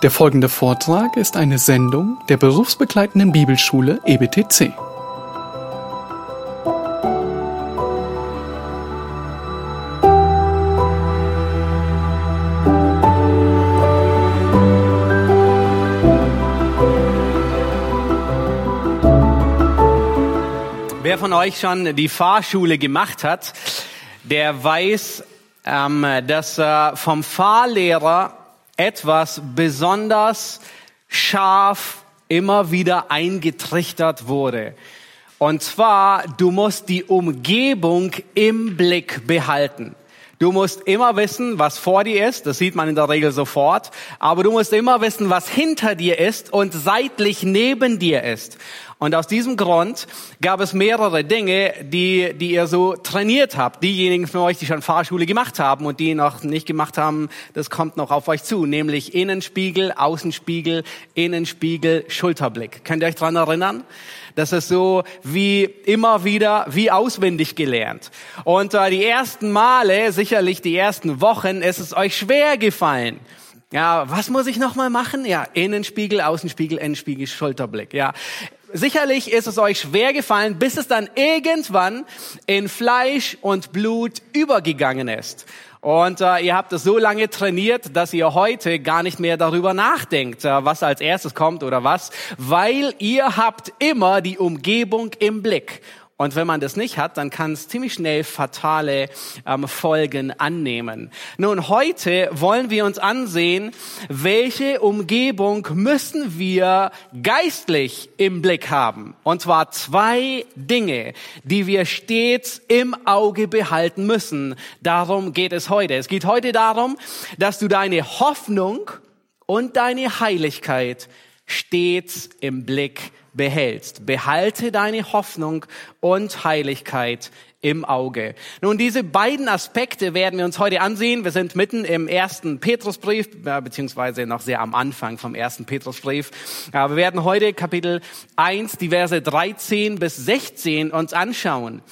Der folgende Vortrag ist eine Sendung der berufsbegleitenden Bibelschule EBTC. Wer von euch schon die Fahrschule gemacht hat, der weiß, ähm, dass äh, vom Fahrlehrer etwas besonders scharf immer wieder eingetrichtert wurde. Und zwar, du musst die Umgebung im Blick behalten. Du musst immer wissen, was vor dir ist, das sieht man in der Regel sofort, aber du musst immer wissen, was hinter dir ist und seitlich neben dir ist. Und aus diesem Grund gab es mehrere Dinge, die, die ihr so trainiert habt. Diejenigen von euch, die schon Fahrschule gemacht haben und die noch nicht gemacht haben, das kommt noch auf euch zu, nämlich Innenspiegel, Außenspiegel, Innenspiegel, Schulterblick. Könnt ihr euch dran erinnern? Das ist so wie immer wieder, wie auswendig gelernt. Und äh, die ersten Male, sicherlich die ersten Wochen, ist es euch schwer gefallen. Ja, was muss ich nochmal machen? Ja, Innenspiegel, Außenspiegel, Endspiegel, Schulterblick. Ja, sicherlich ist es euch schwer gefallen, bis es dann irgendwann in Fleisch und Blut übergegangen ist. Und äh, ihr habt es so lange trainiert, dass ihr heute gar nicht mehr darüber nachdenkt, äh, was als erstes kommt oder was, weil ihr habt immer die Umgebung im Blick. Und wenn man das nicht hat, dann kann es ziemlich schnell fatale ähm, Folgen annehmen. Nun, heute wollen wir uns ansehen, welche Umgebung müssen wir geistlich im Blick haben. Und zwar zwei Dinge, die wir stets im Auge behalten müssen. Darum geht es heute. Es geht heute darum, dass du deine Hoffnung und deine Heiligkeit stets im Blick behältst. Behalte deine Hoffnung und Heiligkeit im Auge. Nun, diese beiden Aspekte werden wir uns heute ansehen. Wir sind mitten im ersten Petrusbrief, beziehungsweise noch sehr am Anfang vom ersten Petrusbrief. Wir werden heute Kapitel 1, die Verse 13 bis 16 uns anschauen.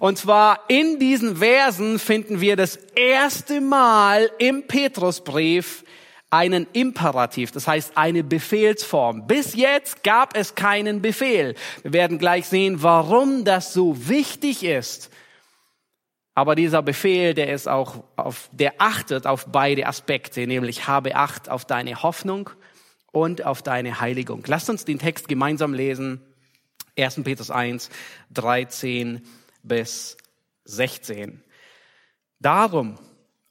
Und zwar in diesen Versen finden wir das erste Mal im Petrusbrief einen Imperativ, das heißt eine Befehlsform. Bis jetzt gab es keinen Befehl. Wir werden gleich sehen, warum das so wichtig ist. Aber dieser Befehl, der ist auch auf, der achtet auf beide Aspekte, nämlich habe Acht auf deine Hoffnung und auf deine Heiligung. Lasst uns den Text gemeinsam lesen. 1. Petrus 1, 13 bis 16. Darum,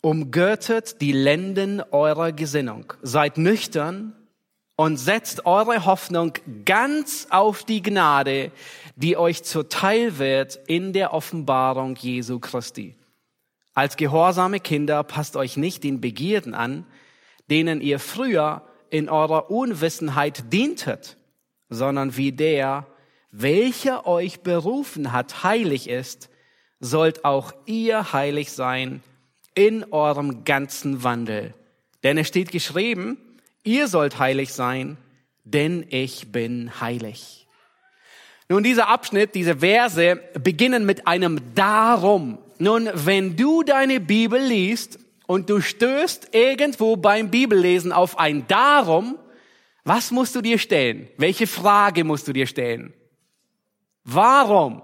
umgürtet die Lenden eurer Gesinnung, seid nüchtern und setzt eure Hoffnung ganz auf die Gnade, die euch zuteil wird in der Offenbarung Jesu Christi. Als gehorsame Kinder passt euch nicht den Begierden an, denen ihr früher in eurer Unwissenheit dientet, sondern wie der, welcher euch berufen hat, heilig ist, sollt auch ihr heilig sein in eurem ganzen Wandel. Denn es steht geschrieben, ihr sollt heilig sein, denn ich bin heilig. Nun, dieser Abschnitt, diese Verse beginnen mit einem Darum. Nun, wenn du deine Bibel liest und du stößt irgendwo beim Bibellesen auf ein Darum, was musst du dir stellen? Welche Frage musst du dir stellen? Warum?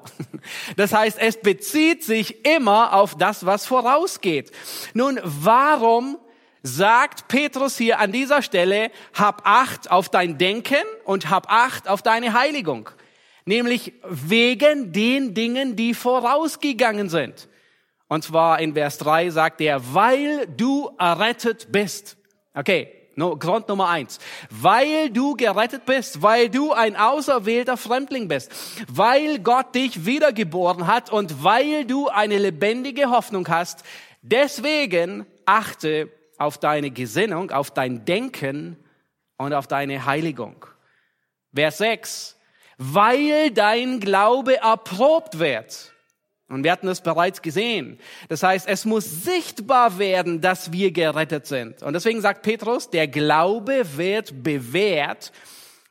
Das heißt, es bezieht sich immer auf das, was vorausgeht. Nun, warum sagt Petrus hier an dieser Stelle, hab Acht auf dein Denken und hab Acht auf deine Heiligung? Nämlich wegen den Dingen, die vorausgegangen sind. Und zwar in Vers 3 sagt er, weil du errettet bist. Okay, No, Grund Nummer eins. Weil du gerettet bist, weil du ein auserwählter Fremdling bist, weil Gott dich wiedergeboren hat und weil du eine lebendige Hoffnung hast, deswegen achte auf deine Gesinnung, auf dein Denken und auf deine Heiligung. Vers 6. Weil dein Glaube erprobt wird. Und wir hatten es bereits gesehen. Das heißt, es muss sichtbar werden, dass wir gerettet sind. Und deswegen sagt Petrus, der Glaube wird bewährt,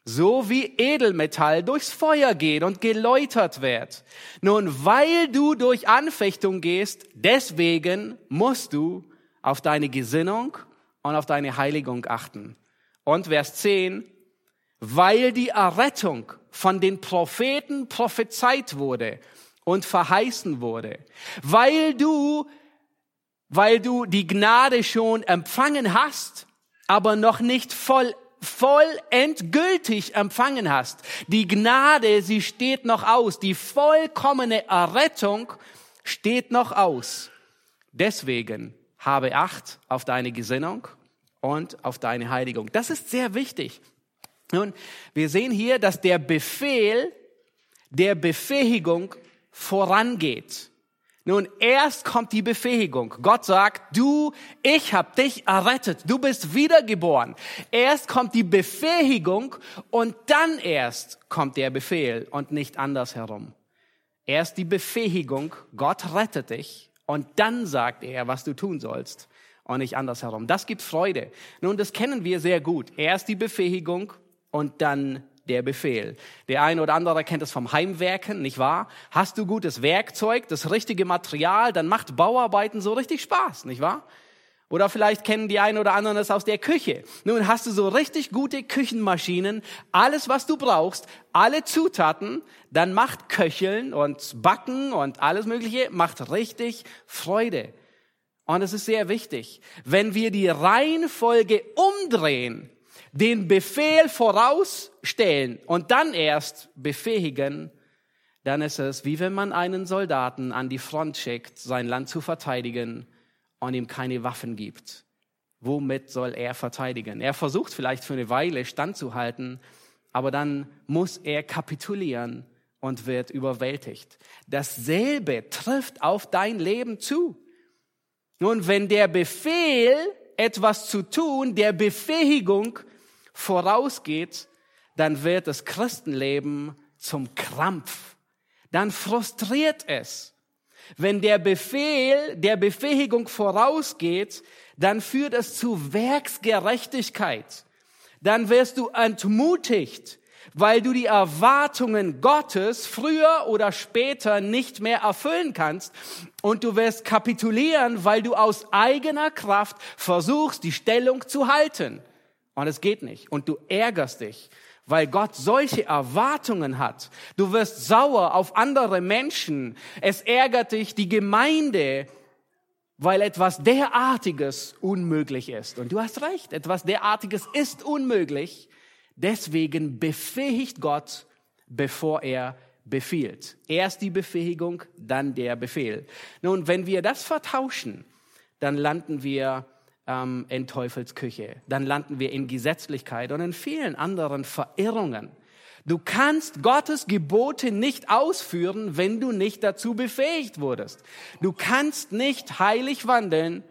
so wie Edelmetall durchs Feuer geht und geläutert wird. Nun, weil du durch Anfechtung gehst, deswegen musst du auf deine Gesinnung und auf deine Heiligung achten. Und Vers 10, weil die Errettung von den Propheten prophezeit wurde und verheißen wurde, weil du, weil du die Gnade schon empfangen hast, aber noch nicht voll voll endgültig empfangen hast. Die Gnade, sie steht noch aus. Die vollkommene Errettung steht noch aus. Deswegen habe Acht auf deine Gesinnung und auf deine Heiligung. Das ist sehr wichtig. Nun, wir sehen hier, dass der Befehl der Befähigung vorangeht. Nun, erst kommt die Befähigung. Gott sagt, du, ich habe dich errettet, du bist wiedergeboren. Erst kommt die Befähigung und dann erst kommt der Befehl und nicht andersherum. Erst die Befähigung, Gott rettet dich und dann sagt er, was du tun sollst und nicht andersherum. Das gibt Freude. Nun, das kennen wir sehr gut. Erst die Befähigung und dann der Befehl. Der eine oder andere kennt es vom Heimwerken, nicht wahr? Hast du gutes Werkzeug, das richtige Material, dann macht Bauarbeiten so richtig Spaß, nicht wahr? Oder vielleicht kennen die einen oder anderen es aus der Küche. Nun hast du so richtig gute Küchenmaschinen, alles was du brauchst, alle Zutaten, dann macht Köcheln und Backen und alles Mögliche, macht richtig Freude. Und es ist sehr wichtig, wenn wir die Reihenfolge umdrehen, den Befehl vorausstellen und dann erst befähigen, dann ist es wie wenn man einen Soldaten an die Front schickt, sein Land zu verteidigen und ihm keine Waffen gibt. Womit soll er verteidigen? Er versucht vielleicht für eine Weile standzuhalten, aber dann muss er kapitulieren und wird überwältigt. Dasselbe trifft auf dein Leben zu. Nun, wenn der Befehl, etwas zu tun, der Befähigung vorausgeht, dann wird das Christenleben zum Krampf. Dann frustriert es. Wenn der Befehl der Befähigung vorausgeht, dann führt es zu Werksgerechtigkeit. Dann wirst du entmutigt, weil du die Erwartungen Gottes früher oder später nicht mehr erfüllen kannst. Und du wirst kapitulieren, weil du aus eigener Kraft versuchst, die Stellung zu halten. Und es geht nicht. Und du ärgerst dich, weil Gott solche Erwartungen hat. Du wirst sauer auf andere Menschen. Es ärgert dich die Gemeinde, weil etwas derartiges unmöglich ist. Und du hast recht, etwas derartiges ist unmöglich. Deswegen befähigt Gott, bevor er befiehlt. Erst die Befähigung, dann der Befehl. Nun, wenn wir das vertauschen, dann landen wir ähm, in Teufelsküche. Dann landen wir in Gesetzlichkeit und in vielen anderen Verirrungen. Du kannst Gottes Gebote nicht ausführen, wenn du nicht dazu befähigt wurdest. Du kannst nicht heilig wandeln,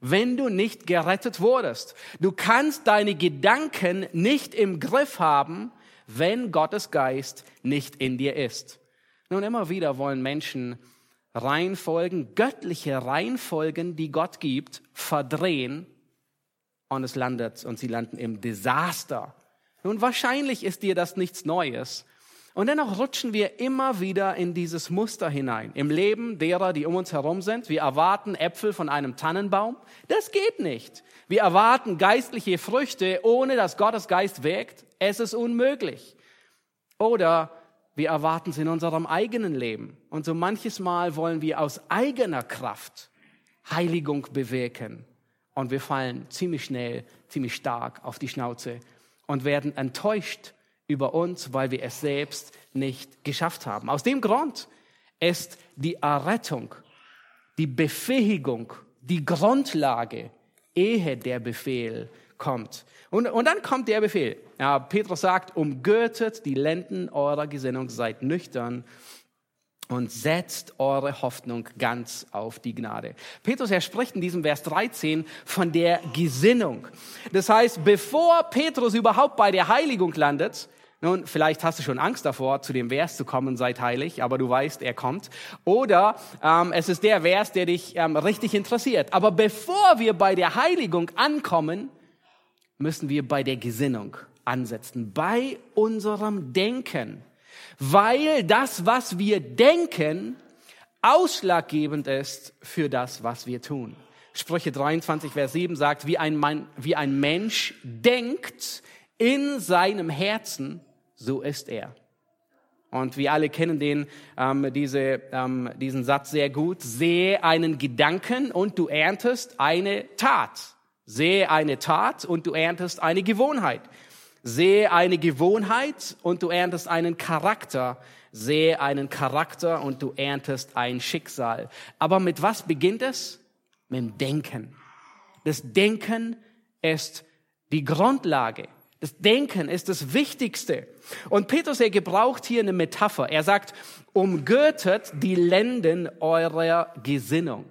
wenn du nicht gerettet wurdest. Du kannst deine Gedanken nicht im Griff haben, wenn Gottes Geist nicht in dir ist. Nun immer wieder wollen Menschen Reihenfolgen, göttliche Reihenfolgen, die Gott gibt, verdrehen und es landet und sie landen im Desaster. Nun, wahrscheinlich ist dir das nichts Neues. Und dennoch rutschen wir immer wieder in dieses Muster hinein. Im Leben derer, die um uns herum sind. Wir erwarten Äpfel von einem Tannenbaum. Das geht nicht. Wir erwarten geistliche Früchte, ohne dass Gottes Geist wirkt. Es ist unmöglich. Oder wir erwarten es in unserem eigenen Leben. Und so manches Mal wollen wir aus eigener Kraft Heiligung bewirken. Und wir fallen ziemlich schnell, ziemlich stark auf die Schnauze und werden enttäuscht über uns, weil wir es selbst nicht geschafft haben. Aus dem Grund ist die Errettung, die Befähigung, die Grundlage, ehe der Befehl kommt. Und, und dann kommt der Befehl. Ja, Petrus sagt, umgürtet die Lenden eurer Gesinnung, seid nüchtern und setzt eure Hoffnung ganz auf die Gnade. Petrus, er spricht in diesem Vers 13 von der Gesinnung. Das heißt, bevor Petrus überhaupt bei der Heiligung landet, nun, vielleicht hast du schon Angst davor, zu dem Vers zu kommen, seid heilig, aber du weißt, er kommt. Oder ähm, es ist der Vers, der dich ähm, richtig interessiert. Aber bevor wir bei der Heiligung ankommen, müssen wir bei der Gesinnung ansetzen, bei unserem Denken, weil das, was wir denken, ausschlaggebend ist für das, was wir tun. Sprüche 23, Vers 7 sagt, wie ein, Mann, wie ein Mensch denkt in seinem Herzen, so ist er. Und wir alle kennen den, ähm, diese, ähm, diesen Satz sehr gut. Sehe einen Gedanken und du erntest eine Tat. Sehe eine Tat und du erntest eine Gewohnheit. Sehe eine Gewohnheit und du erntest einen Charakter. Sehe einen Charakter und du erntest ein Schicksal. Aber mit was beginnt es? Mit dem Denken. Das Denken ist die Grundlage. Das Denken ist das Wichtigste. Und Petrus, er gebraucht hier eine Metapher. Er sagt, umgürtet die Lenden eurer Gesinnung.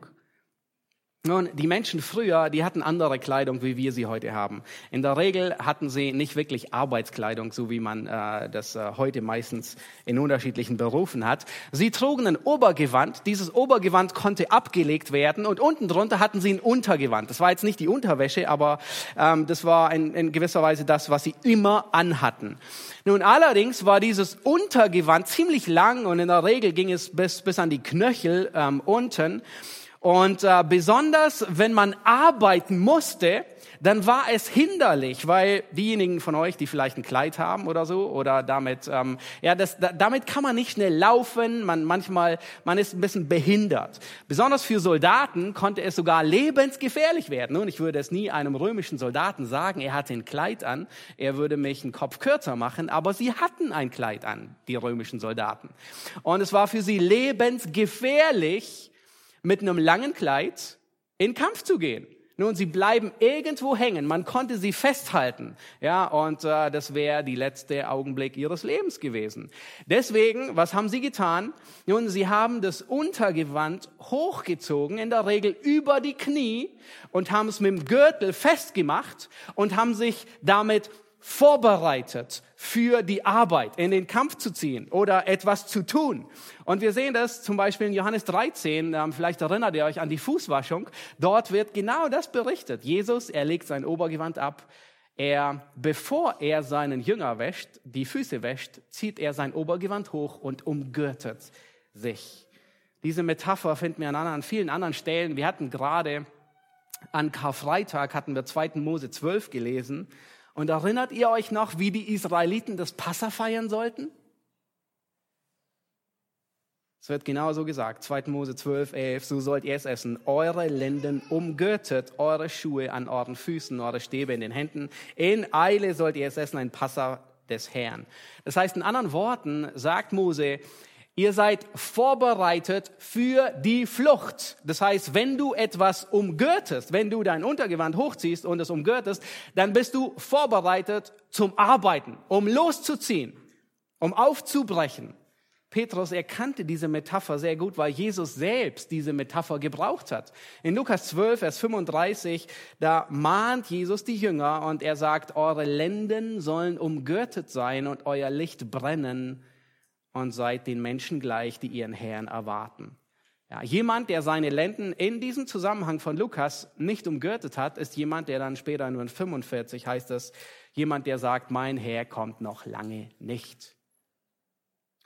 Nun, die Menschen früher, die hatten andere Kleidung, wie wir sie heute haben. In der Regel hatten sie nicht wirklich Arbeitskleidung, so wie man äh, das äh, heute meistens in unterschiedlichen Berufen hat. Sie trugen ein Obergewand. Dieses Obergewand konnte abgelegt werden und unten drunter hatten sie ein Untergewand. Das war jetzt nicht die Unterwäsche, aber ähm, das war in, in gewisser Weise das, was sie immer anhatten. Nun allerdings war dieses Untergewand ziemlich lang und in der Regel ging es bis, bis an die Knöchel ähm, unten. Und äh, besonders, wenn man arbeiten musste, dann war es hinderlich, weil diejenigen von euch, die vielleicht ein Kleid haben oder so, oder damit, ähm, ja, das, da, damit kann man nicht schnell laufen. Man manchmal, man ist ein bisschen behindert. Besonders für Soldaten konnte es sogar lebensgefährlich werden. Und ich würde es nie einem römischen Soldaten sagen, er hatte ein Kleid an, er würde mich einen Kopf kürzer machen, aber sie hatten ein Kleid an, die römischen Soldaten. Und es war für sie lebensgefährlich, mit einem langen Kleid in Kampf zu gehen. Nun, sie bleiben irgendwo hängen. Man konnte sie festhalten. Ja, und äh, das wäre die letzte Augenblick ihres Lebens gewesen. Deswegen, was haben sie getan? Nun, sie haben das Untergewand hochgezogen, in der Regel über die Knie und haben es mit dem Gürtel festgemacht und haben sich damit vorbereitet für die Arbeit, in den Kampf zu ziehen oder etwas zu tun. Und wir sehen das zum Beispiel in Johannes 13, ähm, vielleicht erinnert ihr euch an die Fußwaschung. Dort wird genau das berichtet. Jesus, er legt sein Obergewand ab. Er, bevor er seinen Jünger wäscht, die Füße wäscht, zieht er sein Obergewand hoch und umgürtet sich. Diese Metapher finden wir an, an vielen anderen Stellen. Wir hatten gerade an Karfreitag hatten wir 2. Mose 12 gelesen. Und erinnert ihr euch noch, wie die Israeliten das Passa feiern sollten? Es wird genauso gesagt, 2. Mose 12, 11, so sollt ihr es essen. Eure Lenden umgürtet, eure Schuhe an euren Füßen, eure Stäbe in den Händen. In Eile sollt ihr es essen, ein Passa des Herrn. Das heißt, in anderen Worten sagt Mose, Ihr seid vorbereitet für die Flucht. Das heißt, wenn du etwas umgürtest, wenn du dein Untergewand hochziehst und es umgürtest, dann bist du vorbereitet zum Arbeiten, um loszuziehen, um aufzubrechen. Petrus erkannte diese Metapher sehr gut, weil Jesus selbst diese Metapher gebraucht hat. In Lukas 12, Vers 35, da mahnt Jesus die Jünger und er sagt, eure Lenden sollen umgürtet sein und euer Licht brennen und seid den Menschen gleich, die ihren Herrn erwarten. Ja, jemand, der seine Lenden in diesem Zusammenhang von Lukas nicht umgürtet hat, ist jemand, der dann später nur in 45 heißt es, jemand, der sagt, mein Herr kommt noch lange nicht.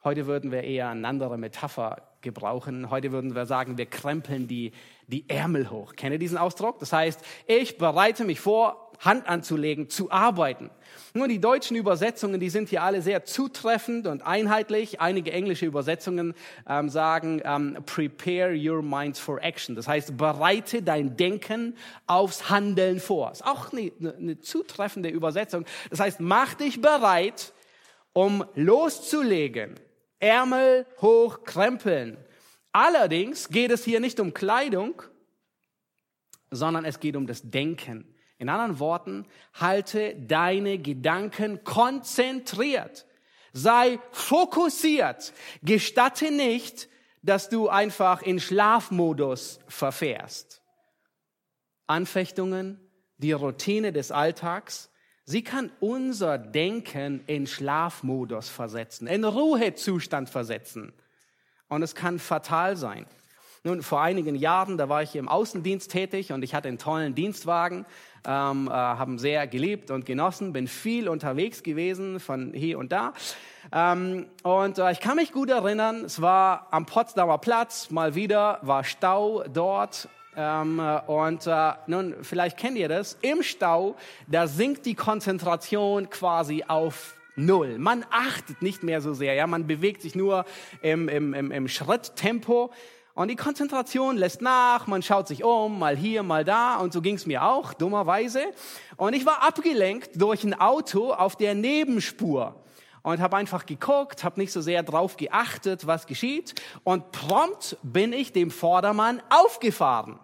Heute würden wir eher eine andere Metapher gebrauchen. Heute würden wir sagen, wir krempeln die, die Ärmel hoch. Kennt ihr diesen Ausdruck? Das heißt, ich bereite mich vor, Hand anzulegen, zu arbeiten. Nur die deutschen Übersetzungen, die sind hier alle sehr zutreffend und einheitlich. Einige englische Übersetzungen ähm, sagen, ähm, prepare your minds for action. Das heißt, bereite dein Denken aufs Handeln vor. Ist auch eine, eine zutreffende Übersetzung. Das heißt, mach dich bereit, um loszulegen. Ärmel hoch krempeln. Allerdings geht es hier nicht um Kleidung, sondern es geht um das Denken. In anderen Worten, halte deine Gedanken konzentriert. Sei fokussiert. Gestatte nicht, dass du einfach in Schlafmodus verfährst. Anfechtungen, die Routine des Alltags, sie kann unser Denken in Schlafmodus versetzen, in Ruhezustand versetzen. Und es kann fatal sein. Nun, vor einigen Jahren, da war ich im Außendienst tätig und ich hatte einen tollen Dienstwagen ähm, äh, haben sehr geliebt und genossen, bin viel unterwegs gewesen von hier und da. Ähm, und äh, ich kann mich gut erinnern, es war am Potsdamer Platz, mal wieder war Stau dort Ähm, und äh, nun, vielleicht kennt ihr das. Im Stau, da sinkt die Konzentration quasi auf Null. Man achtet nicht mehr so sehr. Ja, man bewegt sich nur im, im, im, im Schritttempo. Und die Konzentration lässt nach, man schaut sich um, mal hier, mal da. Und so ging es mir auch, dummerweise. Und ich war abgelenkt durch ein Auto auf der Nebenspur und habe einfach geguckt, habe nicht so sehr drauf geachtet, was geschieht. Und prompt bin ich dem Vordermann aufgefahren.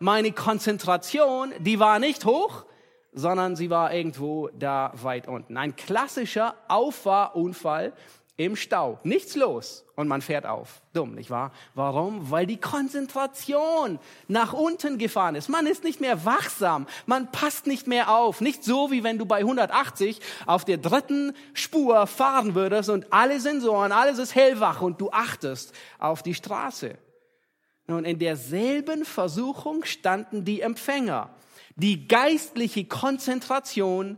Meine Konzentration, die war nicht hoch, sondern sie war irgendwo da weit unten. Ein klassischer Auffahrunfall im Stau. Nichts los und man fährt auf. Dumm, nicht wahr? Warum? Weil die Konzentration nach unten gefahren ist. Man ist nicht mehr wachsam. Man passt nicht mehr auf. Nicht so, wie wenn du bei 180 auf der dritten Spur fahren würdest und alle Sensoren, alles ist hellwach und du achtest auf die Straße. Nun, in derselben Versuchung standen die Empfänger. Die geistliche Konzentration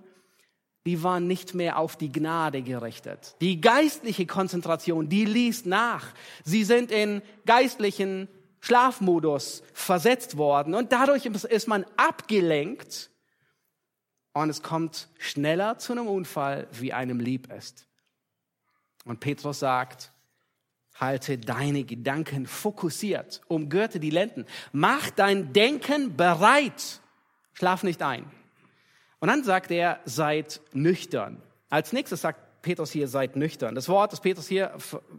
die waren nicht mehr auf die Gnade gerichtet. Die geistliche Konzentration, die ließ nach. Sie sind in geistlichen Schlafmodus versetzt worden und dadurch ist man abgelenkt und es kommt schneller zu einem Unfall, wie einem lieb ist. Und Petrus sagt, halte deine Gedanken fokussiert, umgürte die Lenden, mach dein Denken bereit, schlaf nicht ein. Und dann sagt er, seid nüchtern. Als nächstes sagt Petrus hier, seid nüchtern. Das Wort, das Petrus hier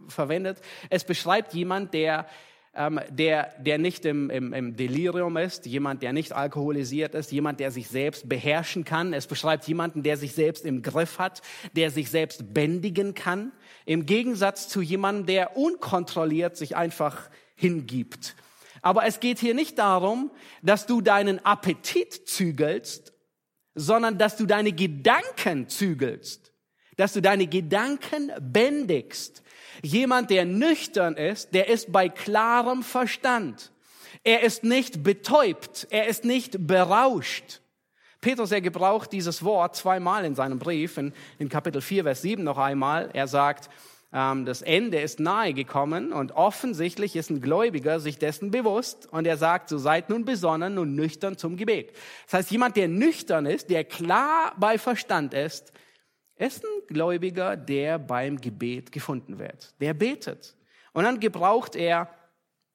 verwendet, es beschreibt jemand, der ähm, der, der nicht im, im, im Delirium ist, jemand, der nicht alkoholisiert ist, jemand, der sich selbst beherrschen kann. Es beschreibt jemanden, der sich selbst im Griff hat, der sich selbst bändigen kann, im Gegensatz zu jemandem, der unkontrolliert sich einfach hingibt. Aber es geht hier nicht darum, dass du deinen Appetit zügelst sondern dass du deine Gedanken zügelst, dass du deine Gedanken bändigst. Jemand, der nüchtern ist, der ist bei klarem Verstand. Er ist nicht betäubt, er ist nicht berauscht. Petrus, er gebraucht dieses Wort zweimal in seinem Brief, in, in Kapitel 4, Vers 7 noch einmal. Er sagt, das Ende ist nahe gekommen und offensichtlich ist ein Gläubiger sich dessen bewusst und er sagt, so seid nun besonnen und nüchtern zum Gebet. Das heißt, jemand, der nüchtern ist, der klar bei Verstand ist, ist ein Gläubiger, der beim Gebet gefunden wird. Der betet. Und dann gebraucht er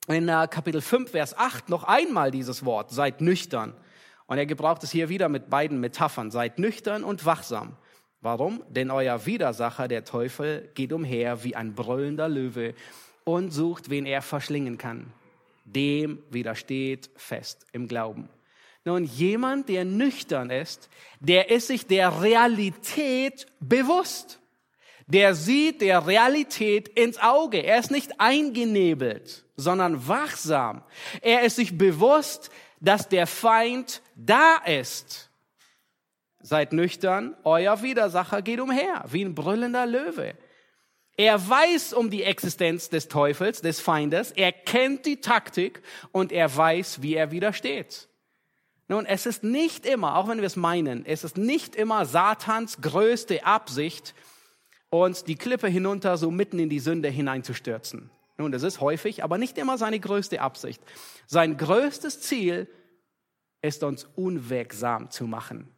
in äh, Kapitel 5, Vers 8 noch einmal dieses Wort, seid nüchtern. Und er gebraucht es hier wieder mit beiden Metaphern, seid nüchtern und wachsam. Warum? Denn euer Widersacher, der Teufel, geht umher wie ein brüllender Löwe und sucht, wen er verschlingen kann. Dem widersteht fest im Glauben. Nun, jemand, der nüchtern ist, der ist sich der Realität bewusst. Der sieht der Realität ins Auge. Er ist nicht eingenebelt, sondern wachsam. Er ist sich bewusst, dass der Feind da ist. Seid nüchtern, euer Widersacher geht umher, wie ein brüllender Löwe. Er weiß um die Existenz des Teufels, des Feindes, er kennt die Taktik und er weiß, wie er widersteht. Nun, es ist nicht immer, auch wenn wir es meinen, es ist nicht immer Satans größte Absicht, uns die Klippe hinunter so mitten in die Sünde hineinzustürzen. Nun, das ist häufig, aber nicht immer seine größte Absicht. Sein größtes Ziel ist uns unwirksam zu machen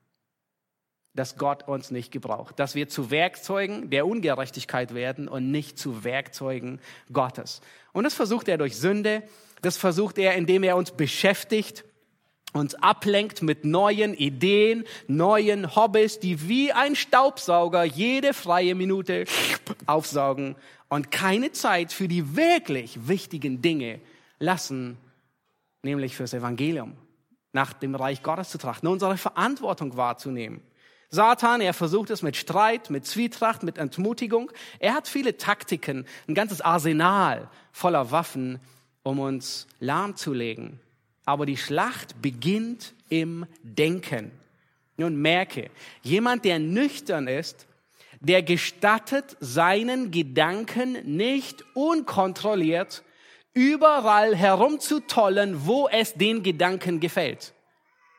dass Gott uns nicht gebraucht, dass wir zu Werkzeugen der Ungerechtigkeit werden und nicht zu Werkzeugen Gottes. Und das versucht er durch Sünde, das versucht er, indem er uns beschäftigt, uns ablenkt mit neuen Ideen, neuen Hobbys, die wie ein Staubsauger jede freie Minute aufsaugen und keine Zeit für die wirklich wichtigen Dinge lassen, nämlich fürs Evangelium, nach dem Reich Gottes zu trachten, unsere Verantwortung wahrzunehmen. Satan, er versucht es mit Streit, mit Zwietracht, mit Entmutigung. Er hat viele Taktiken, ein ganzes Arsenal voller Waffen, um uns lahmzulegen. Aber die Schlacht beginnt im Denken. Nun merke, jemand, der nüchtern ist, der gestattet seinen Gedanken nicht unkontrolliert überall herumzutollen, wo es den Gedanken gefällt.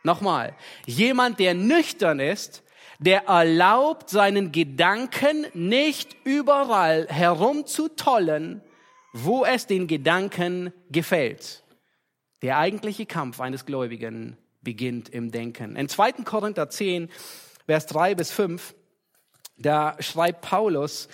Nochmal, jemand, der nüchtern ist, der erlaubt seinen Gedanken nicht überall herumzutollen, wo es den Gedanken gefällt. Der eigentliche Kampf eines Gläubigen beginnt im Denken. In 2. Korinther 10, Vers 3 bis 5, da schreibt Paulus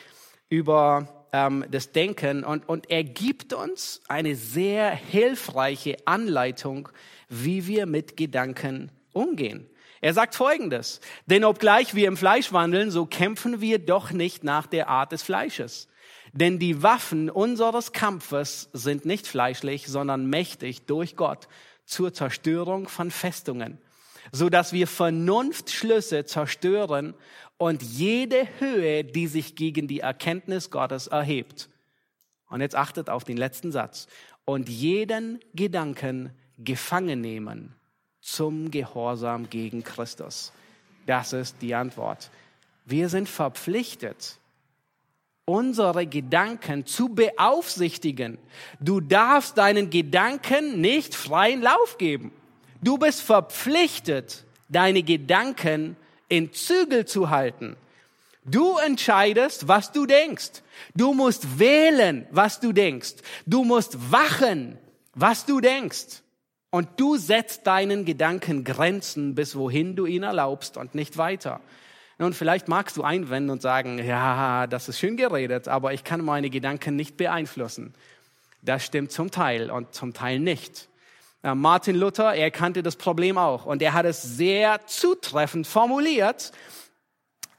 über ähm, das Denken und, und er gibt uns eine sehr hilfreiche Anleitung, wie wir mit Gedanken umgehen. Er sagt Folgendes, denn obgleich wir im Fleisch wandeln, so kämpfen wir doch nicht nach der Art des Fleisches. Denn die Waffen unseres Kampfes sind nicht fleischlich, sondern mächtig durch Gott zur Zerstörung von Festungen, so dass wir Vernunftschlüsse zerstören und jede Höhe, die sich gegen die Erkenntnis Gottes erhebt. Und jetzt achtet auf den letzten Satz. Und jeden Gedanken gefangen nehmen zum Gehorsam gegen Christus. Das ist die Antwort. Wir sind verpflichtet, unsere Gedanken zu beaufsichtigen. Du darfst deinen Gedanken nicht freien Lauf geben. Du bist verpflichtet, deine Gedanken in Zügel zu halten. Du entscheidest, was du denkst. Du musst wählen, was du denkst. Du musst wachen, was du denkst. Und du setzt deinen Gedanken Grenzen, bis wohin du ihn erlaubst und nicht weiter. Nun, vielleicht magst du einwenden und sagen, ja, das ist schön geredet, aber ich kann meine Gedanken nicht beeinflussen. Das stimmt zum Teil und zum Teil nicht. Martin Luther, er kannte das Problem auch und er hat es sehr zutreffend formuliert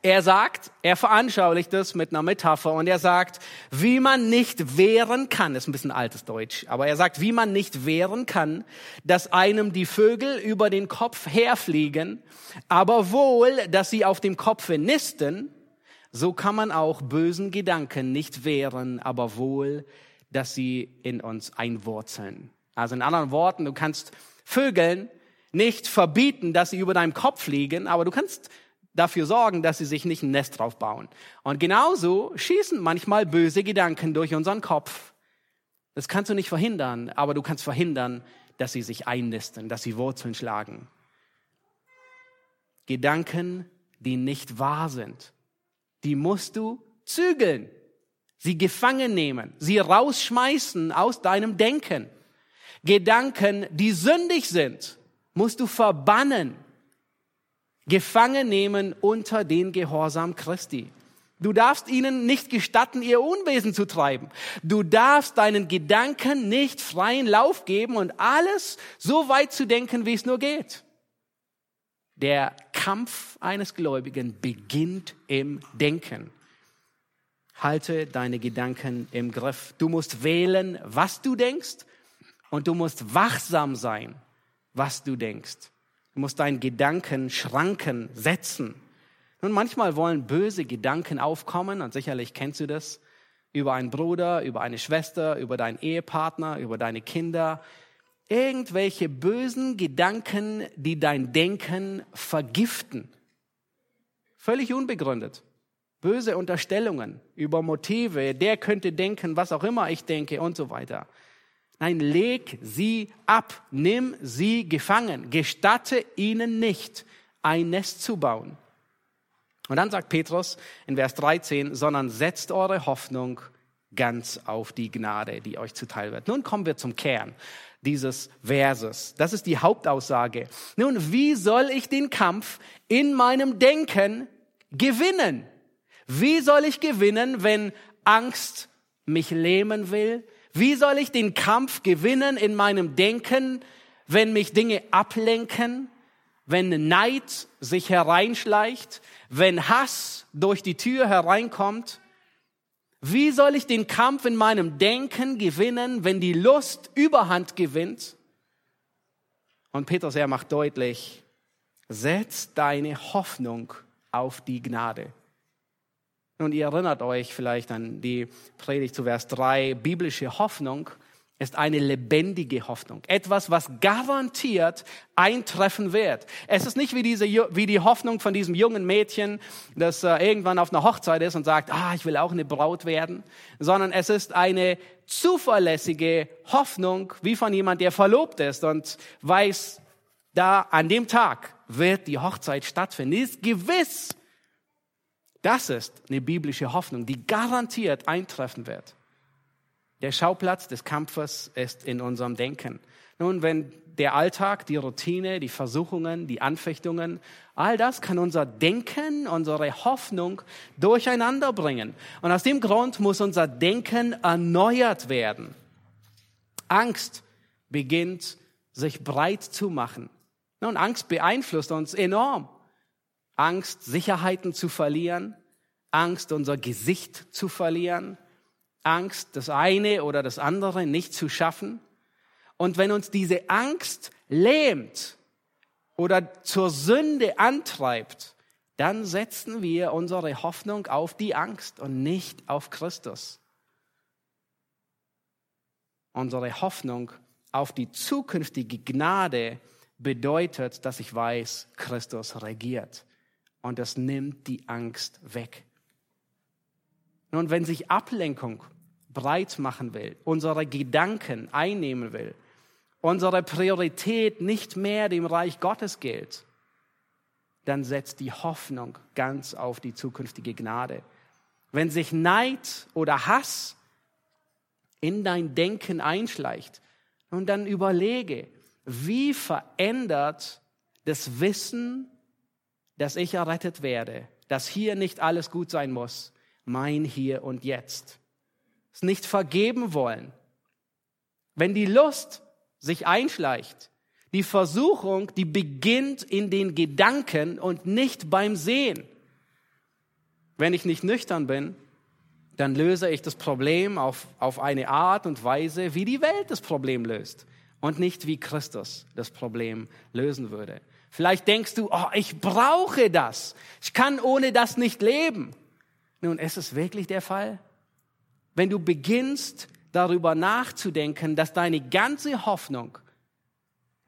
er sagt, er veranschaulicht es mit einer Metapher und er sagt, wie man nicht wehren kann, ist ein bisschen altes Deutsch, aber er sagt, wie man nicht wehren kann, dass einem die Vögel über den Kopf herfliegen, aber wohl, dass sie auf dem Kopfe nisten, so kann man auch bösen Gedanken nicht wehren, aber wohl, dass sie in uns einwurzeln. Also in anderen Worten, du kannst Vögeln nicht verbieten, dass sie über deinem Kopf fliegen, aber du kannst dafür sorgen, dass sie sich nicht ein Nest drauf bauen. Und genauso schießen manchmal böse Gedanken durch unseren Kopf. Das kannst du nicht verhindern, aber du kannst verhindern, dass sie sich einnisten, dass sie Wurzeln schlagen. Gedanken, die nicht wahr sind, die musst du zügeln, sie gefangen nehmen, sie rausschmeißen aus deinem Denken. Gedanken, die sündig sind, musst du verbannen, gefangen nehmen unter den Gehorsam Christi. Du darfst ihnen nicht gestatten, ihr Unwesen zu treiben. Du darfst deinen Gedanken nicht freien Lauf geben und alles so weit zu denken, wie es nur geht. Der Kampf eines Gläubigen beginnt im Denken. Halte deine Gedanken im Griff. Du musst wählen, was du denkst und du musst wachsam sein, was du denkst. Du musst deinen Gedanken Schranken setzen. Nun, manchmal wollen böse Gedanken aufkommen, und sicherlich kennst du das, über einen Bruder, über eine Schwester, über deinen Ehepartner, über deine Kinder. Irgendwelche bösen Gedanken, die dein Denken vergiften. Völlig unbegründet. Böse Unterstellungen über Motive, der könnte denken, was auch immer ich denke und so weiter. Nein, leg sie ab, nimm sie gefangen, gestatte ihnen nicht, ein Nest zu bauen. Und dann sagt Petrus in Vers 13, sondern setzt eure Hoffnung ganz auf die Gnade, die euch zuteil wird. Nun kommen wir zum Kern dieses Verses. Das ist die Hauptaussage. Nun, wie soll ich den Kampf in meinem Denken gewinnen? Wie soll ich gewinnen, wenn Angst mich lähmen will, wie soll ich den Kampf gewinnen in meinem Denken, wenn mich Dinge ablenken, wenn Neid sich hereinschleicht, wenn Hass durch die Tür hereinkommt? Wie soll ich den Kampf in meinem Denken gewinnen, wenn die Lust Überhand gewinnt? Und Petrus, er macht deutlich, setz deine Hoffnung auf die Gnade. Und ihr erinnert euch vielleicht an die Predigt zu Vers 3. Biblische Hoffnung ist eine lebendige Hoffnung. Etwas, was garantiert eintreffen wird. Es ist nicht wie, diese, wie die Hoffnung von diesem jungen Mädchen, das äh, irgendwann auf einer Hochzeit ist und sagt, ah, ich will auch eine Braut werden, sondern es ist eine zuverlässige Hoffnung, wie von jemand, der verlobt ist und weiß, da an dem Tag wird die Hochzeit stattfinden. Die ist gewiss. Das ist eine biblische Hoffnung, die garantiert eintreffen wird. Der Schauplatz des Kampfes ist in unserem Denken. Nun, wenn der Alltag, die Routine, die Versuchungen, die Anfechtungen, all das kann unser Denken, unsere Hoffnung durcheinander bringen. Und aus dem Grund muss unser Denken erneuert werden. Angst beginnt sich breit zu machen. Und Angst beeinflusst uns enorm. Angst, Sicherheiten zu verlieren, Angst, unser Gesicht zu verlieren, Angst, das eine oder das andere nicht zu schaffen. Und wenn uns diese Angst lähmt oder zur Sünde antreibt, dann setzen wir unsere Hoffnung auf die Angst und nicht auf Christus. Unsere Hoffnung auf die zukünftige Gnade bedeutet, dass ich weiß, Christus regiert. Und das nimmt die Angst weg. Nun, wenn sich Ablenkung breit machen will, unsere Gedanken einnehmen will, unsere Priorität nicht mehr dem Reich Gottes gilt, dann setzt die Hoffnung ganz auf die zukünftige Gnade. Wenn sich Neid oder Hass in dein Denken einschleicht, und dann überlege, wie verändert das Wissen, dass ich errettet werde, dass hier nicht alles gut sein muss, mein Hier und Jetzt es nicht vergeben wollen. Wenn die Lust sich einschleicht, die Versuchung, die beginnt in den Gedanken und nicht beim Sehen. Wenn ich nicht nüchtern bin, dann löse ich das Problem auf, auf eine Art und Weise, wie die Welt das Problem löst und nicht wie Christus das Problem lösen würde. Vielleicht denkst du, oh, ich brauche das. Ich kann ohne das nicht leben. Nun, ist es wirklich der Fall? wenn du beginnst darüber nachzudenken, dass deine ganze Hoffnung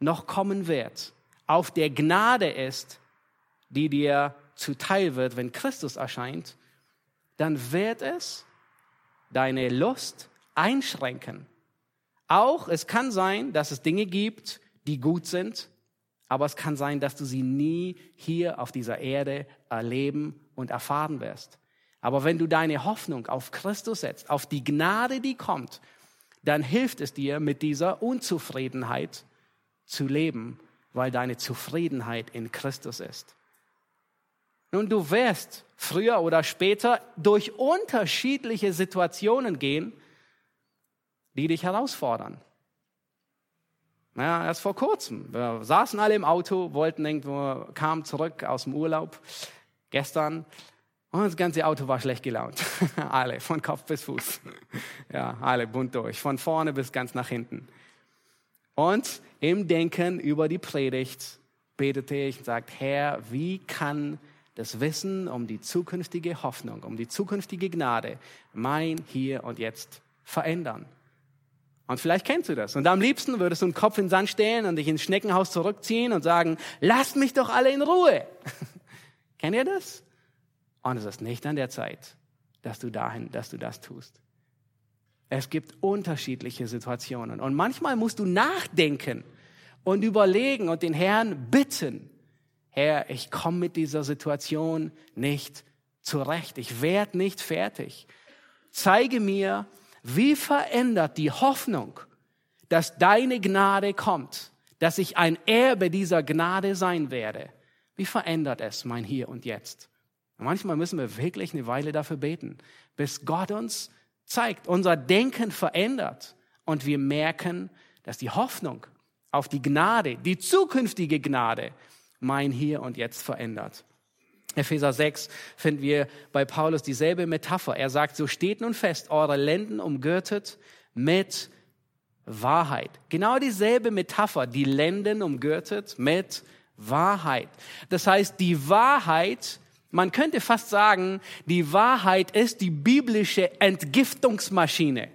noch kommen wird, auf der Gnade ist, die dir zuteil wird, wenn Christus erscheint, dann wird es deine Lust einschränken. Auch es kann sein, dass es Dinge gibt, die gut sind, aber es kann sein, dass du sie nie hier auf dieser Erde erleben und erfahren wirst. Aber wenn du deine Hoffnung auf Christus setzt, auf die Gnade, die kommt, dann hilft es dir, mit dieser Unzufriedenheit zu leben, weil deine Zufriedenheit in Christus ist. Nun, du wirst früher oder später durch unterschiedliche Situationen gehen, die dich herausfordern. Naja, erst vor kurzem. Wir saßen alle im Auto, wollten irgendwo, kamen zurück aus dem Urlaub. Gestern und das ganze Auto war schlecht gelaunt. alle, von Kopf bis Fuß. ja, alle bunt durch, von vorne bis ganz nach hinten. Und im Denken über die Predigt betete ich und sagte, Herr, wie kann das Wissen um die zukünftige Hoffnung, um die zukünftige Gnade mein Hier und Jetzt verändern? Und vielleicht kennst du das. Und am liebsten würdest du einen Kopf in den Sand stellen und dich ins Schneckenhaus zurückziehen und sagen, lasst mich doch alle in Ruhe. Kennt ihr das? Und es ist nicht an der Zeit, dass du dahin, dass du das tust. Es gibt unterschiedliche Situationen. Und manchmal musst du nachdenken und überlegen und den Herrn bitten, Herr, ich komme mit dieser Situation nicht zurecht. Ich werde nicht fertig. Zeige mir, wie verändert die Hoffnung, dass deine Gnade kommt, dass ich ein Erbe dieser Gnade sein werde. Wie verändert es mein Hier und Jetzt? Manchmal müssen wir wirklich eine Weile dafür beten, bis Gott uns zeigt, unser Denken verändert und wir merken, dass die Hoffnung auf die Gnade, die zukünftige Gnade, mein Hier und Jetzt verändert. Epheser 6 finden wir bei Paulus dieselbe Metapher. Er sagt, so steht nun fest, eure Lenden umgürtet mit Wahrheit. Genau dieselbe Metapher, die Lenden umgürtet mit Wahrheit. Das heißt, die Wahrheit man könnte fast sagen, die Wahrheit ist die biblische Entgiftungsmaschine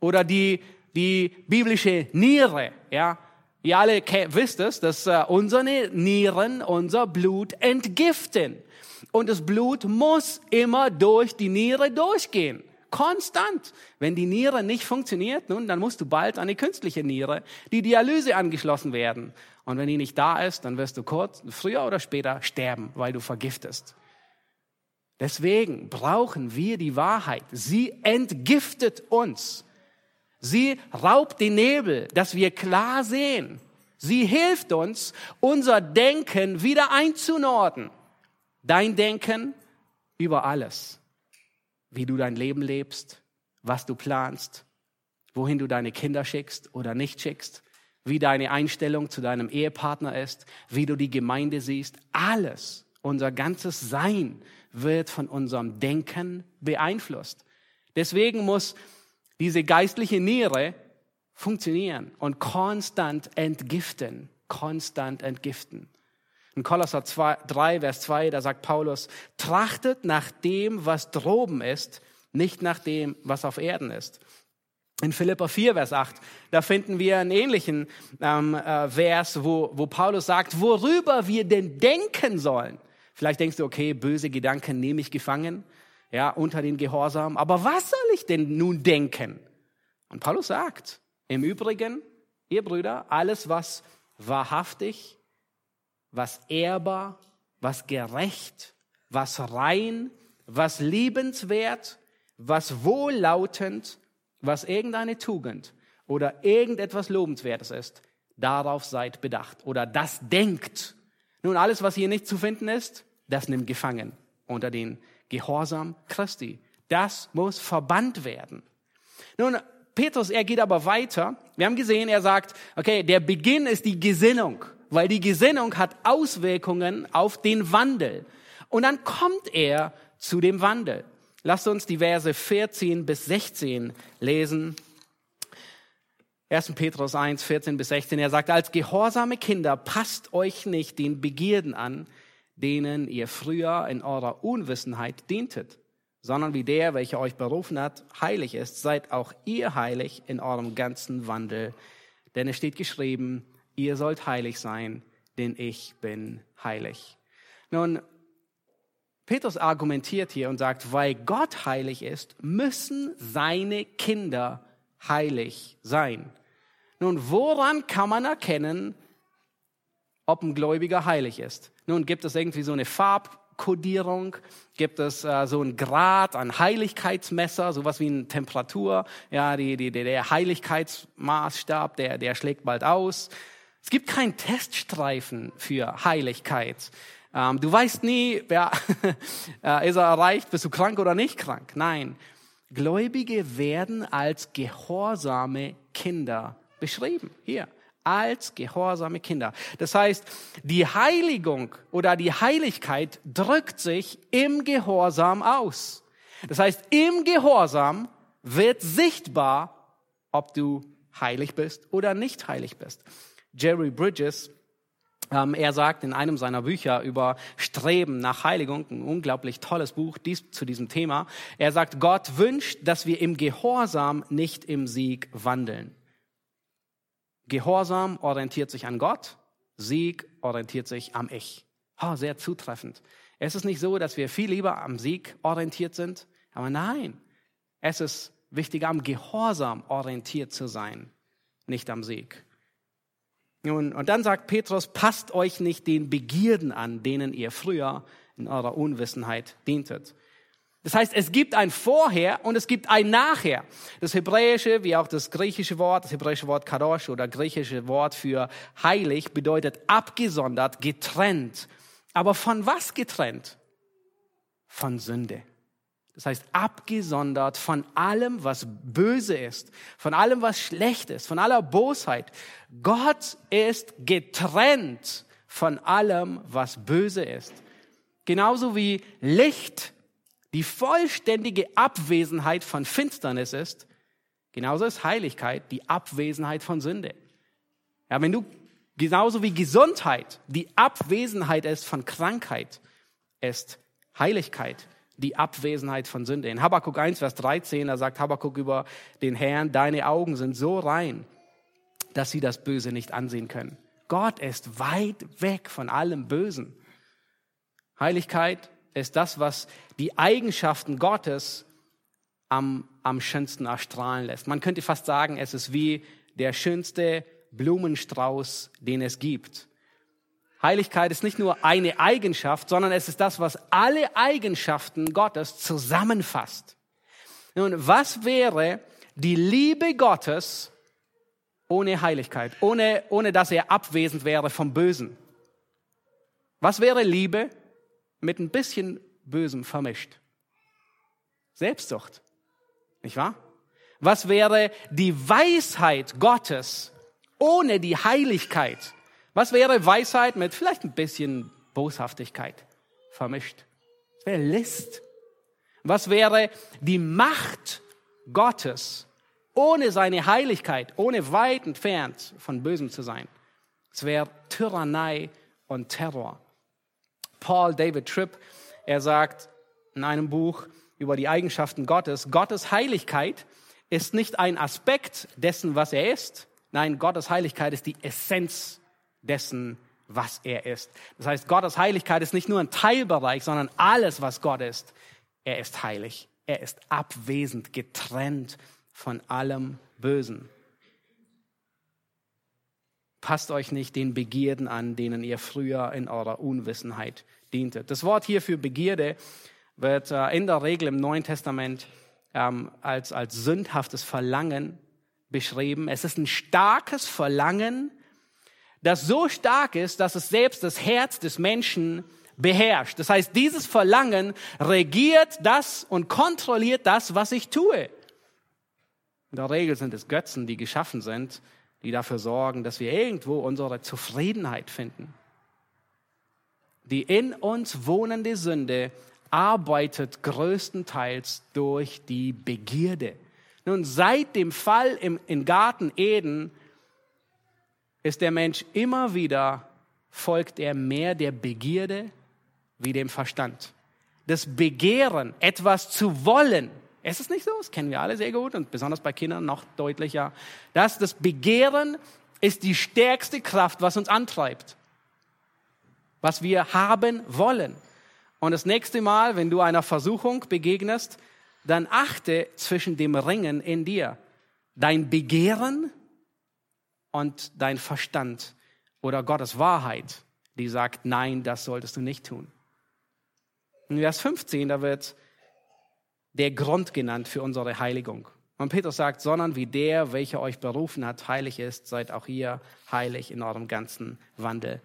oder die, die biblische Niere, ja. Ihr alle wisst es, dass uh, unsere Nieren unser Blut entgiften. Und das Blut muss immer durch die Niere durchgehen. Konstant. Wenn die Niere nicht funktioniert, nun, dann musst du bald eine künstliche Niere, die Dialyse angeschlossen werden. Und wenn die nicht da ist, dann wirst du kurz, früher oder später sterben, weil du vergiftest. Deswegen brauchen wir die Wahrheit. Sie entgiftet uns. Sie raubt den Nebel, dass wir klar sehen. Sie hilft uns, unser Denken wieder einzunorden. Dein Denken über alles. Wie du dein Leben lebst, was du planst, wohin du deine Kinder schickst oder nicht schickst, wie deine Einstellung zu deinem Ehepartner ist, wie du die Gemeinde siehst. Alles, unser ganzes Sein wird von unserem Denken beeinflusst. Deswegen muss diese geistliche Niere funktionieren und konstant entgiften, konstant entgiften. In Kolosser 2, 3, Vers 2, da sagt Paulus, trachtet nach dem, was droben ist, nicht nach dem, was auf Erden ist. In Philippa 4, Vers 8, da finden wir einen ähnlichen ähm, äh, Vers, wo, wo Paulus sagt, worüber wir denn denken sollen. Vielleicht denkst du, okay, böse Gedanken nehme ich gefangen, ja, unter den Gehorsam. Aber was soll ich denn nun denken? Und Paulus sagt, im Übrigen, ihr Brüder, alles, was wahrhaftig, was ehrbar, was gerecht, was rein, was liebenswert, was wohllautend, was irgendeine Tugend oder irgendetwas Lobenswertes ist, darauf seid bedacht oder das denkt. Nun, alles, was hier nicht zu finden ist, das nimmt gefangen unter den Gehorsam Christi. Das muss verbannt werden. Nun, Petrus, er geht aber weiter. Wir haben gesehen, er sagt, okay, der Beginn ist die Gesinnung, weil die Gesinnung hat Auswirkungen auf den Wandel. Und dann kommt er zu dem Wandel. Lasst uns die Verse 14 bis 16 lesen. 1. Petrus 1, 14 bis 16. Er sagt, als gehorsame Kinder passt euch nicht den Begierden an, denen ihr früher in eurer Unwissenheit dientet, sondern wie der, welcher euch berufen hat, heilig ist, seid auch ihr heilig in eurem ganzen Wandel. Denn es steht geschrieben, ihr sollt heilig sein, denn ich bin heilig. Nun, Petrus argumentiert hier und sagt, weil Gott heilig ist, müssen seine Kinder heilig sein. Nun, woran kann man erkennen, ob ein Gläubiger heilig ist? Nun, gibt es irgendwie so eine Farbkodierung? Gibt es äh, so einen Grad, ein Heiligkeitsmesser, sowas wie eine Temperatur? Ja, die, die, der Heiligkeitsmaßstab, der, der schlägt bald aus. Es gibt keinen Teststreifen für Heiligkeit. Ähm, du weißt nie, wer äh, ist er erreicht, bist du krank oder nicht krank. Nein, Gläubige werden als gehorsame Kinder beschrieben. Hier, als gehorsame Kinder. Das heißt, die Heiligung oder die Heiligkeit drückt sich im Gehorsam aus. Das heißt, im Gehorsam wird sichtbar, ob du heilig bist oder nicht heilig bist. Jerry Bridges ähm, er sagt in einem seiner Bücher über Streben nach Heiligung, ein unglaublich tolles Buch dies, zu diesem Thema. Er sagt, Gott wünscht, dass wir im Gehorsam, nicht im Sieg wandeln. Gehorsam orientiert sich an Gott, Sieg orientiert sich am Ich. Oh, sehr zutreffend. Es ist nicht so, dass wir viel lieber am Sieg orientiert sind, aber nein, es ist wichtiger, am Gehorsam orientiert zu sein, nicht am Sieg. Nun, und dann sagt Petrus, passt euch nicht den Begierden an, denen ihr früher in eurer Unwissenheit dientet. Das heißt, es gibt ein Vorher und es gibt ein Nachher. Das hebräische, wie auch das griechische Wort, das hebräische Wort kadosh oder griechische Wort für heilig bedeutet abgesondert, getrennt. Aber von was getrennt? Von Sünde. Das heißt, abgesondert von allem, was böse ist, von allem, was schlecht ist, von aller Bosheit. Gott ist getrennt von allem, was böse ist. Genauso wie Licht die vollständige Abwesenheit von Finsternis ist, genauso ist Heiligkeit die Abwesenheit von Sünde. Ja, wenn du genauso wie Gesundheit die Abwesenheit ist von Krankheit, ist Heiligkeit die Abwesenheit von Sünde. In Habakkuk 1, Vers 13, da sagt Habakkuk über den Herrn, deine Augen sind so rein, dass sie das Böse nicht ansehen können. Gott ist weit weg von allem Bösen. Heiligkeit ist das, was die Eigenschaften Gottes am, am schönsten erstrahlen lässt. Man könnte fast sagen, es ist wie der schönste Blumenstrauß, den es gibt. Heiligkeit ist nicht nur eine Eigenschaft, sondern es ist das, was alle Eigenschaften Gottes zusammenfasst. Nun, was wäre, die Liebe Gottes ohne Heiligkeit, ohne, ohne dass er abwesend wäre vom Bösen? Was wäre Liebe mit ein bisschen Bösem vermischt? Selbstsucht, nicht wahr? Was wäre die Weisheit Gottes ohne die Heiligkeit? Was wäre Weisheit mit vielleicht ein bisschen Boshaftigkeit vermischt? Es wäre List. Was wäre die Macht Gottes ohne seine Heiligkeit, ohne weit entfernt von Bösem zu sein? Es wäre Tyrannei und Terror. Paul David Tripp, er sagt in einem Buch über die Eigenschaften Gottes, Gottes Heiligkeit ist nicht ein Aspekt dessen, was er ist. Nein, Gottes Heiligkeit ist die Essenz dessen, was er ist. Das heißt, Gottes Heiligkeit ist nicht nur ein Teilbereich, sondern alles, was Gott ist. Er ist heilig. Er ist abwesend, getrennt von allem Bösen. Passt euch nicht den Begierden an, denen ihr früher in eurer Unwissenheit dientet. Das Wort hier für Begierde wird äh, in der Regel im Neuen Testament ähm, als, als sündhaftes Verlangen beschrieben. Es ist ein starkes Verlangen das so stark ist, dass es selbst das Herz des Menschen beherrscht. Das heißt, dieses Verlangen regiert das und kontrolliert das, was ich tue. In der Regel sind es Götzen, die geschaffen sind, die dafür sorgen, dass wir irgendwo unsere Zufriedenheit finden. Die in uns wohnende Sünde arbeitet größtenteils durch die Begierde. Nun, seit dem Fall im, im Garten Eden ist der Mensch immer wieder, folgt er mehr der Begierde wie dem Verstand. Das Begehren, etwas zu wollen, es ist nicht so, das kennen wir alle sehr gut und besonders bei Kindern noch deutlicher, dass das Begehren ist die stärkste Kraft, was uns antreibt, was wir haben wollen. Und das nächste Mal, wenn du einer Versuchung begegnest, dann achte zwischen dem Ringen in dir. Dein Begehren und dein Verstand oder Gottes Wahrheit, die sagt, nein, das solltest du nicht tun. In Vers 15, da wird der Grund genannt für unsere Heiligung. Und Petrus sagt, sondern wie der, welcher euch berufen hat, heilig ist, seid auch ihr heilig in eurem ganzen Wandel.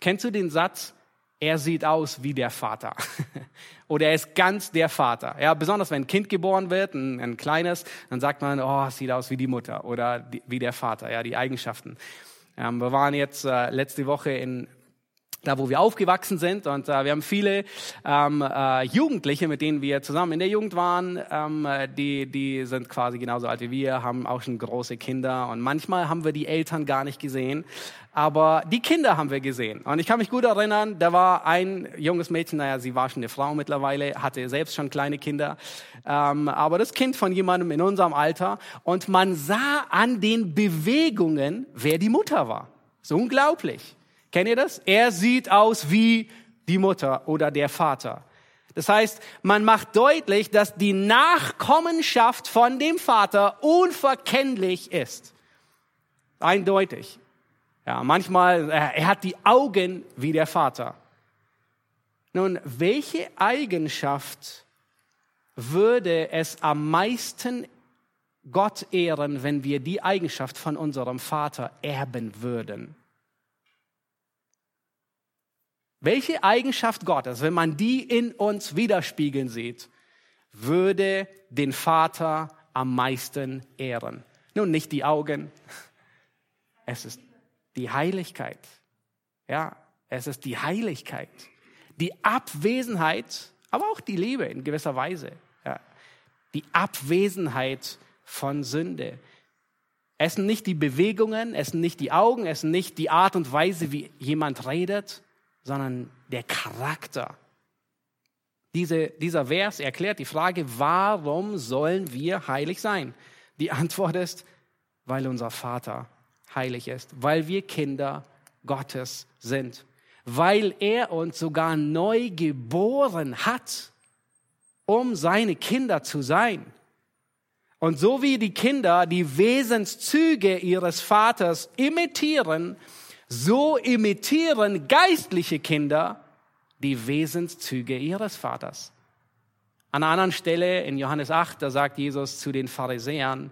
Kennst du den Satz, er sieht aus wie der Vater. Oder er ist ganz der Vater. Ja, besonders wenn ein Kind geboren wird, ein, ein kleines, dann sagt man, oh, sieht aus wie die Mutter oder die, wie der Vater, ja, die Eigenschaften. Ähm, wir waren jetzt äh, letzte Woche in da wo wir aufgewachsen sind. Und äh, wir haben viele ähm, äh, Jugendliche, mit denen wir zusammen in der Jugend waren, ähm, die, die sind quasi genauso alt wie wir, haben auch schon große Kinder. Und manchmal haben wir die Eltern gar nicht gesehen, aber die Kinder haben wir gesehen. Und ich kann mich gut erinnern, da war ein junges Mädchen, naja, sie war schon eine Frau mittlerweile, hatte selbst schon kleine Kinder, ähm, aber das Kind von jemandem in unserem Alter. Und man sah an den Bewegungen, wer die Mutter war. So unglaublich. Kennt ihr das? Er sieht aus wie die Mutter oder der Vater. Das heißt, man macht deutlich, dass die Nachkommenschaft von dem Vater unverkennlich ist. Eindeutig. Ja, manchmal, er hat die Augen wie der Vater. Nun, welche Eigenschaft würde es am meisten Gott ehren, wenn wir die Eigenschaft von unserem Vater erben würden? Welche Eigenschaft Gottes, wenn man die in uns widerspiegeln sieht, würde den Vater am meisten ehren? Nun, nicht die Augen. Es ist die Heiligkeit. Ja, es ist die Heiligkeit. Die Abwesenheit, aber auch die Liebe in gewisser Weise. Ja. Die Abwesenheit von Sünde. Es sind nicht die Bewegungen, es sind nicht die Augen, es sind nicht die Art und Weise, wie jemand redet, sondern der Charakter. Diese, dieser Vers erklärt die Frage, warum sollen wir heilig sein? Die Antwort ist, weil unser Vater heilig ist, weil wir Kinder Gottes sind, weil er uns sogar neu geboren hat, um seine Kinder zu sein. Und so wie die Kinder die Wesenszüge ihres Vaters imitieren, so imitieren geistliche Kinder die Wesenszüge ihres Vaters. An einer anderen Stelle in Johannes 8, da sagt Jesus zu den Pharisäern,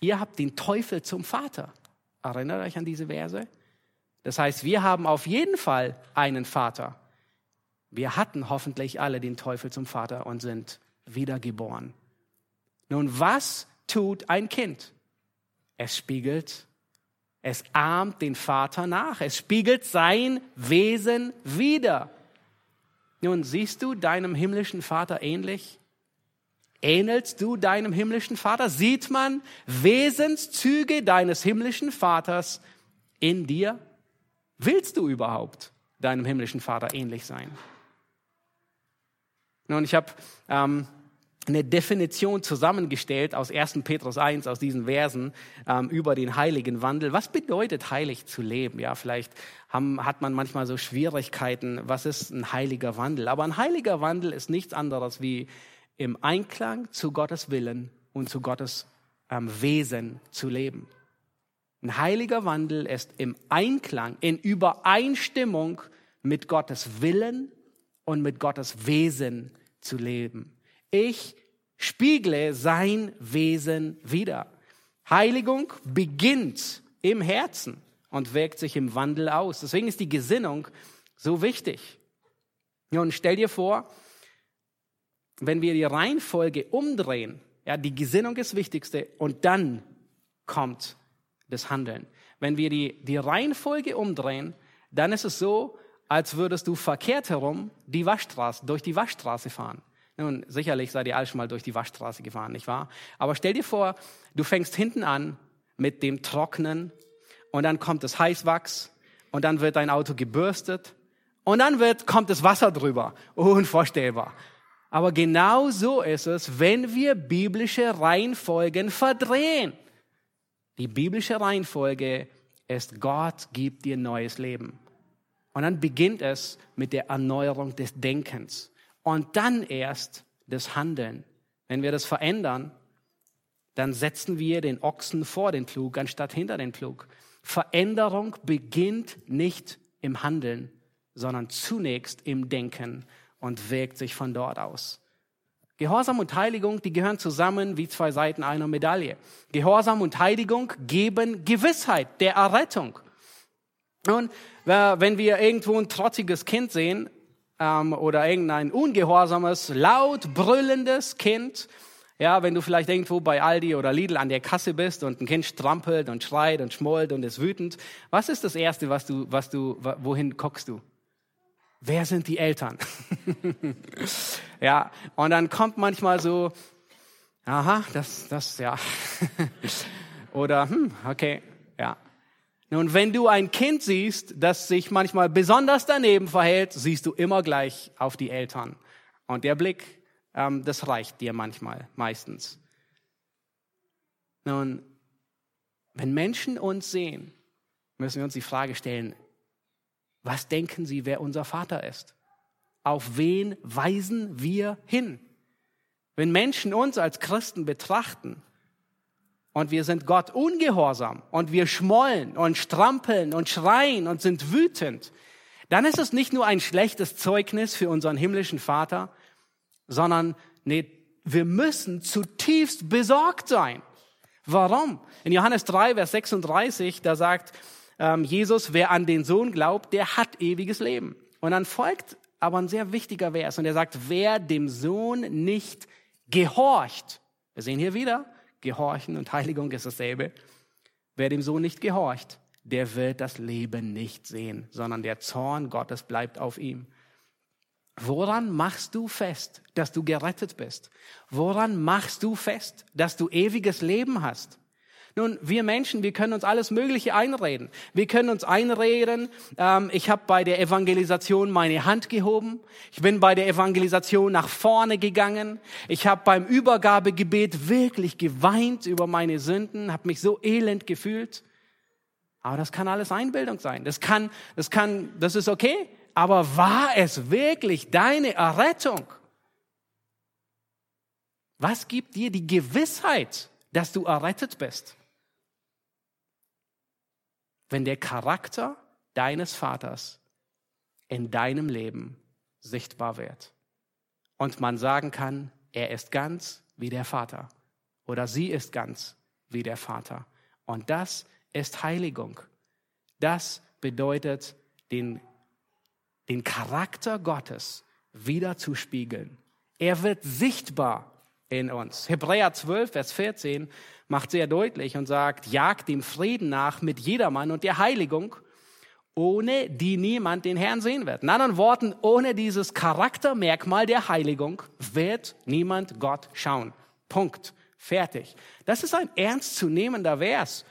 ihr habt den Teufel zum Vater. Erinnert euch an diese Verse? Das heißt, wir haben auf jeden Fall einen Vater. Wir hatten hoffentlich alle den Teufel zum Vater und sind wiedergeboren. Nun, was tut ein Kind? Es spiegelt, es ahmt den Vater nach, es spiegelt sein Wesen wider. Nun, siehst du deinem himmlischen Vater ähnlich? Ähnelst du deinem himmlischen Vater? Sieht man Wesenszüge deines himmlischen Vaters in dir? Willst du überhaupt deinem himmlischen Vater ähnlich sein? Nun, ich habe ähm, eine Definition zusammengestellt aus 1. Petrus 1, aus diesen Versen ähm, über den heiligen Wandel. Was bedeutet heilig zu leben? Ja, vielleicht haben, hat man manchmal so Schwierigkeiten, was ist ein heiliger Wandel? Aber ein heiliger Wandel ist nichts anderes wie im Einklang zu Gottes Willen und zu Gottes ähm, Wesen zu leben. Ein heiliger Wandel ist im Einklang, in Übereinstimmung mit Gottes Willen und mit Gottes Wesen zu leben. Ich spiegle sein Wesen wieder. Heiligung beginnt im Herzen und wirkt sich im Wandel aus. Deswegen ist die Gesinnung so wichtig. Und stell dir vor, wenn wir die Reihenfolge umdrehen, ja, die Gesinnung ist das Wichtigste und dann kommt das Handeln. Wenn wir die, die Reihenfolge umdrehen, dann ist es so, als würdest du verkehrt herum die Waschstraße, durch die Waschstraße fahren. Nun, sicherlich seid ihr alle schon mal durch die Waschstraße gefahren, nicht wahr? Aber stell dir vor, du fängst hinten an mit dem Trocknen und dann kommt das Heißwachs und dann wird dein Auto gebürstet und dann wird, kommt das Wasser drüber. Unvorstellbar. Aber genau so ist es, wenn wir biblische Reihenfolgen verdrehen. Die biblische Reihenfolge ist, Gott gibt dir neues Leben. Und dann beginnt es mit der Erneuerung des Denkens. Und dann erst das Handeln. Wenn wir das verändern, dann setzen wir den Ochsen vor den Pflug anstatt hinter den Pflug. Veränderung beginnt nicht im Handeln, sondern zunächst im Denken und wirkt sich von dort aus. Gehorsam und Heiligung, die gehören zusammen wie zwei Seiten einer Medaille. Gehorsam und Heiligung geben Gewissheit der Errettung. Und wenn wir irgendwo ein trotziges Kind sehen ähm, oder irgendein ungehorsames, laut brüllendes Kind, ja, wenn du vielleicht irgendwo bei Aldi oder Lidl an der Kasse bist und ein Kind strampelt und schreit und schmollt und ist wütend, was ist das Erste, was du, was du, wohin guckst du? wer sind die Eltern? ja, und dann kommt manchmal so, aha, das, das, ja. Oder, hm, okay. Nun, wenn du ein Kind siehst, das sich manchmal besonders daneben verhält, siehst du immer gleich auf die Eltern. Und der Blick, ähm, das reicht dir manchmal, meistens. Nun, wenn Menschen uns sehen, müssen wir uns die Frage stellen, was denken Sie, wer unser Vater ist? Auf wen weisen wir hin? Wenn Menschen uns als Christen betrachten und wir sind Gott ungehorsam und wir schmollen und strampeln und schreien und sind wütend, dann ist es nicht nur ein schlechtes Zeugnis für unseren himmlischen Vater, sondern nee, wir müssen zutiefst besorgt sein. Warum? In Johannes 3, Vers 36, da sagt ähm, Jesus, wer an den Sohn glaubt, der hat ewiges Leben. Und dann folgt aber ein sehr wichtiger Vers und er sagt, wer dem Sohn nicht gehorcht, wir sehen hier wieder, Gehorchen und Heiligung ist dasselbe, wer dem Sohn nicht gehorcht, der wird das Leben nicht sehen, sondern der Zorn Gottes bleibt auf ihm. Woran machst du fest, dass du gerettet bist? Woran machst du fest, dass du ewiges Leben hast? Nun, wir Menschen, wir können uns alles Mögliche einreden. Wir können uns einreden, ähm, ich habe bei der Evangelisation meine Hand gehoben, ich bin bei der Evangelisation nach vorne gegangen, ich habe beim Übergabegebet wirklich geweint über meine Sünden, habe mich so elend gefühlt. Aber das kann alles Einbildung sein. Das kann, das kann, das ist okay. Aber war es wirklich deine Errettung? Was gibt dir die Gewissheit, dass du errettet bist? Wenn der Charakter deines Vaters in deinem Leben sichtbar wird und man sagen kann, er ist ganz wie der Vater oder sie ist ganz wie der Vater. Und das ist Heiligung. Das bedeutet, den, den Charakter Gottes wieder zu spiegeln. Er wird sichtbar in uns. Hebräer 12, Vers 14 macht sehr deutlich und sagt, jagt dem Frieden nach mit jedermann und der Heiligung, ohne die niemand den Herrn sehen wird. In anderen Worten, ohne dieses Charaktermerkmal der Heiligung wird niemand Gott schauen. Punkt. Fertig. Das ist ein ernstzunehmender Vers.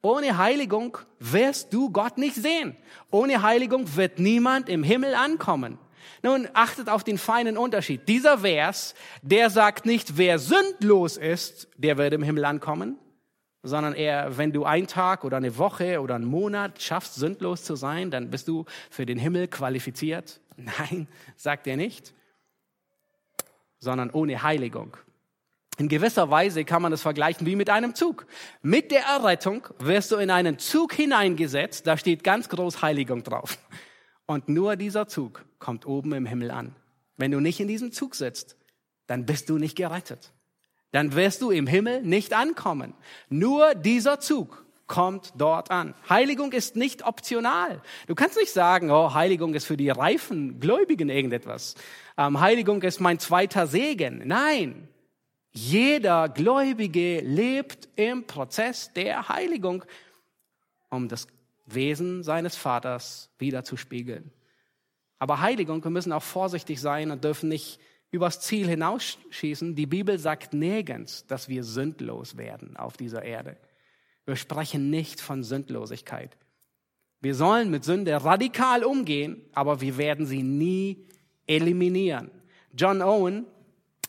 Ohne Heiligung wirst du Gott nicht sehen. Ohne Heiligung wird niemand im Himmel ankommen. Nun achtet auf den feinen Unterschied. Dieser Vers, der sagt nicht, wer sündlos ist, der wird im Himmel ankommen, sondern eher, wenn du einen Tag oder eine Woche oder einen Monat schaffst, sündlos zu sein, dann bist du für den Himmel qualifiziert. Nein, sagt er nicht, sondern ohne Heiligung. In gewisser Weise kann man das vergleichen wie mit einem Zug. Mit der Errettung wirst du in einen Zug hineingesetzt, da steht ganz groß Heiligung drauf. Und nur dieser Zug kommt oben im Himmel an. Wenn du nicht in diesem Zug sitzt, dann bist du nicht gerettet. Dann wirst du im Himmel nicht ankommen. Nur dieser Zug kommt dort an. Heiligung ist nicht optional. Du kannst nicht sagen, oh, Heiligung ist für die reifen Gläubigen irgendetwas. Ähm, Heiligung ist mein zweiter Segen. Nein, jeder Gläubige lebt im Prozess der Heiligung, um das Wesen seines Vaters wieder zu spiegeln. Aber Heiligung, wir müssen auch vorsichtig sein und dürfen nicht übers Ziel hinausschießen. Die Bibel sagt nirgends, dass wir sündlos werden auf dieser Erde. Wir sprechen nicht von Sündlosigkeit. Wir sollen mit Sünde radikal umgehen, aber wir werden sie nie eliminieren. John Owen,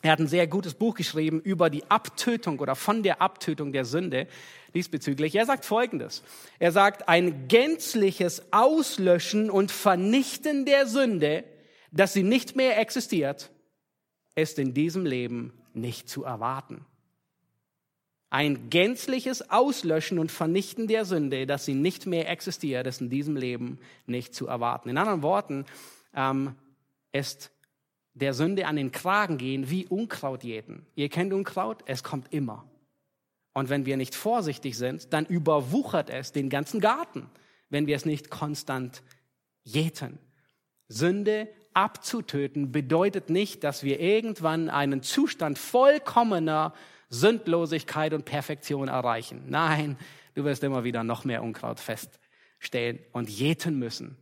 er hat ein sehr gutes Buch geschrieben über die Abtötung oder von der Abtötung der Sünde diesbezüglich. Er sagt Folgendes. Er sagt, ein gänzliches Auslöschen und Vernichten der Sünde, dass sie nicht mehr existiert, ist in diesem Leben nicht zu erwarten. Ein gänzliches Auslöschen und Vernichten der Sünde, dass sie nicht mehr existiert, ist in diesem Leben nicht zu erwarten. In anderen Worten, ähm, ist der Sünde an den Kragen gehen wie Unkraut jäten. Ihr kennt Unkraut? Es kommt immer. Und wenn wir nicht vorsichtig sind, dann überwuchert es den ganzen Garten, wenn wir es nicht konstant jäten. Sünde abzutöten bedeutet nicht, dass wir irgendwann einen Zustand vollkommener Sündlosigkeit und Perfektion erreichen. Nein, du wirst immer wieder noch mehr Unkraut feststellen und jäten müssen.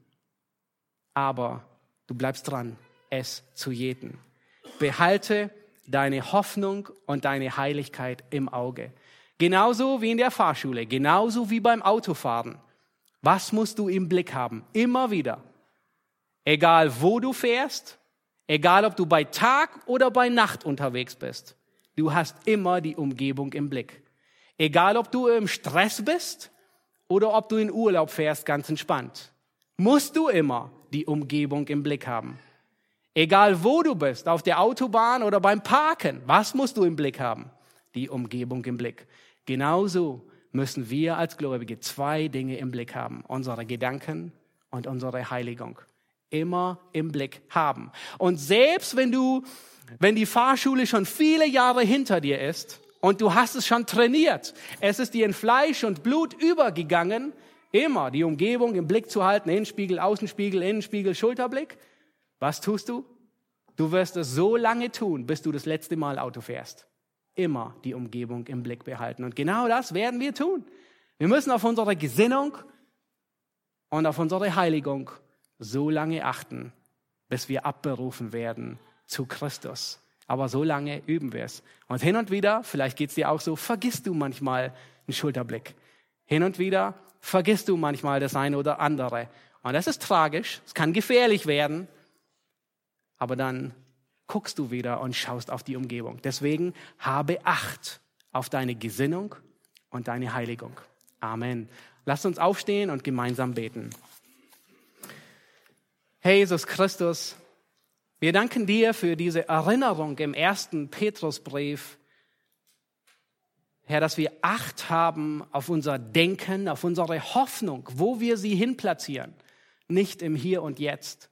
Aber du bleibst dran es zu jäten. Behalte deine Hoffnung und deine Heiligkeit im Auge. Genauso wie in der Fahrschule, genauso wie beim Autofahren. Was musst du im Blick haben? Immer wieder. Egal wo du fährst, egal ob du bei Tag oder bei Nacht unterwegs bist, du hast immer die Umgebung im Blick. Egal ob du im Stress bist oder ob du in Urlaub fährst, ganz entspannt, musst du immer die Umgebung im Blick haben. Egal wo du bist, auf der Autobahn oder beim Parken, was musst du im Blick haben? Die Umgebung im Blick. Genauso müssen wir als Gläubige zwei Dinge im Blick haben. Unsere Gedanken und unsere Heiligung. Immer im Blick haben. Und selbst wenn du, wenn die Fahrschule schon viele Jahre hinter dir ist und du hast es schon trainiert, es ist dir in Fleisch und Blut übergegangen, immer die Umgebung im Blick zu halten, Innenspiegel, Außenspiegel, Innenspiegel, Schulterblick, was tust du? Du wirst es so lange tun, bis du das letzte Mal Auto fährst. Immer die Umgebung im Blick behalten. Und genau das werden wir tun. Wir müssen auf unsere Gesinnung und auf unsere Heiligung so lange achten, bis wir abberufen werden zu Christus. Aber so lange üben wir es. Und hin und wieder, vielleicht geht es dir auch so, vergisst du manchmal einen Schulterblick. Hin und wieder vergisst du manchmal das eine oder andere. Und das ist tragisch, es kann gefährlich werden aber dann guckst du wieder und schaust auf die Umgebung. Deswegen habe Acht auf deine Gesinnung und deine Heiligung. Amen. Lass uns aufstehen und gemeinsam beten. Herr Jesus Christus, wir danken dir für diese Erinnerung im ersten Petrusbrief. Herr, dass wir Acht haben auf unser Denken, auf unsere Hoffnung, wo wir sie hinplatzieren, nicht im Hier und Jetzt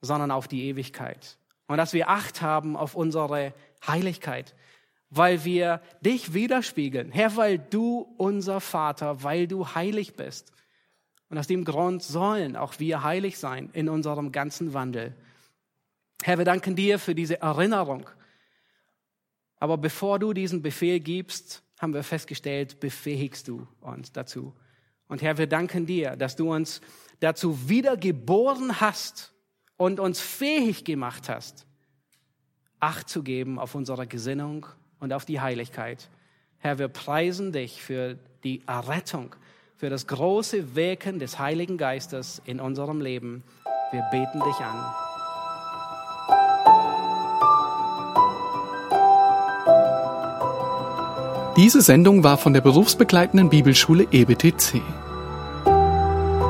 sondern auf die Ewigkeit. und dass wir Acht haben auf unsere Heiligkeit, weil wir dich widerspiegeln. Herr, weil du unser Vater, weil du heilig bist. Und aus dem Grund sollen auch wir heilig sein in unserem ganzen Wandel. Herr, wir danken dir für diese Erinnerung. Aber bevor du diesen Befehl gibst, haben wir festgestellt, befähigst du uns dazu. Und Herr, wir danken dir, dass du uns dazu wiedergeboren hast und uns fähig gemacht hast, Acht zu geben auf unsere Gesinnung und auf die Heiligkeit. Herr, wir preisen dich für die Errettung, für das große Wirken des Heiligen Geistes in unserem Leben. Wir beten dich an. Diese Sendung war von der berufsbegleitenden Bibelschule EBTC.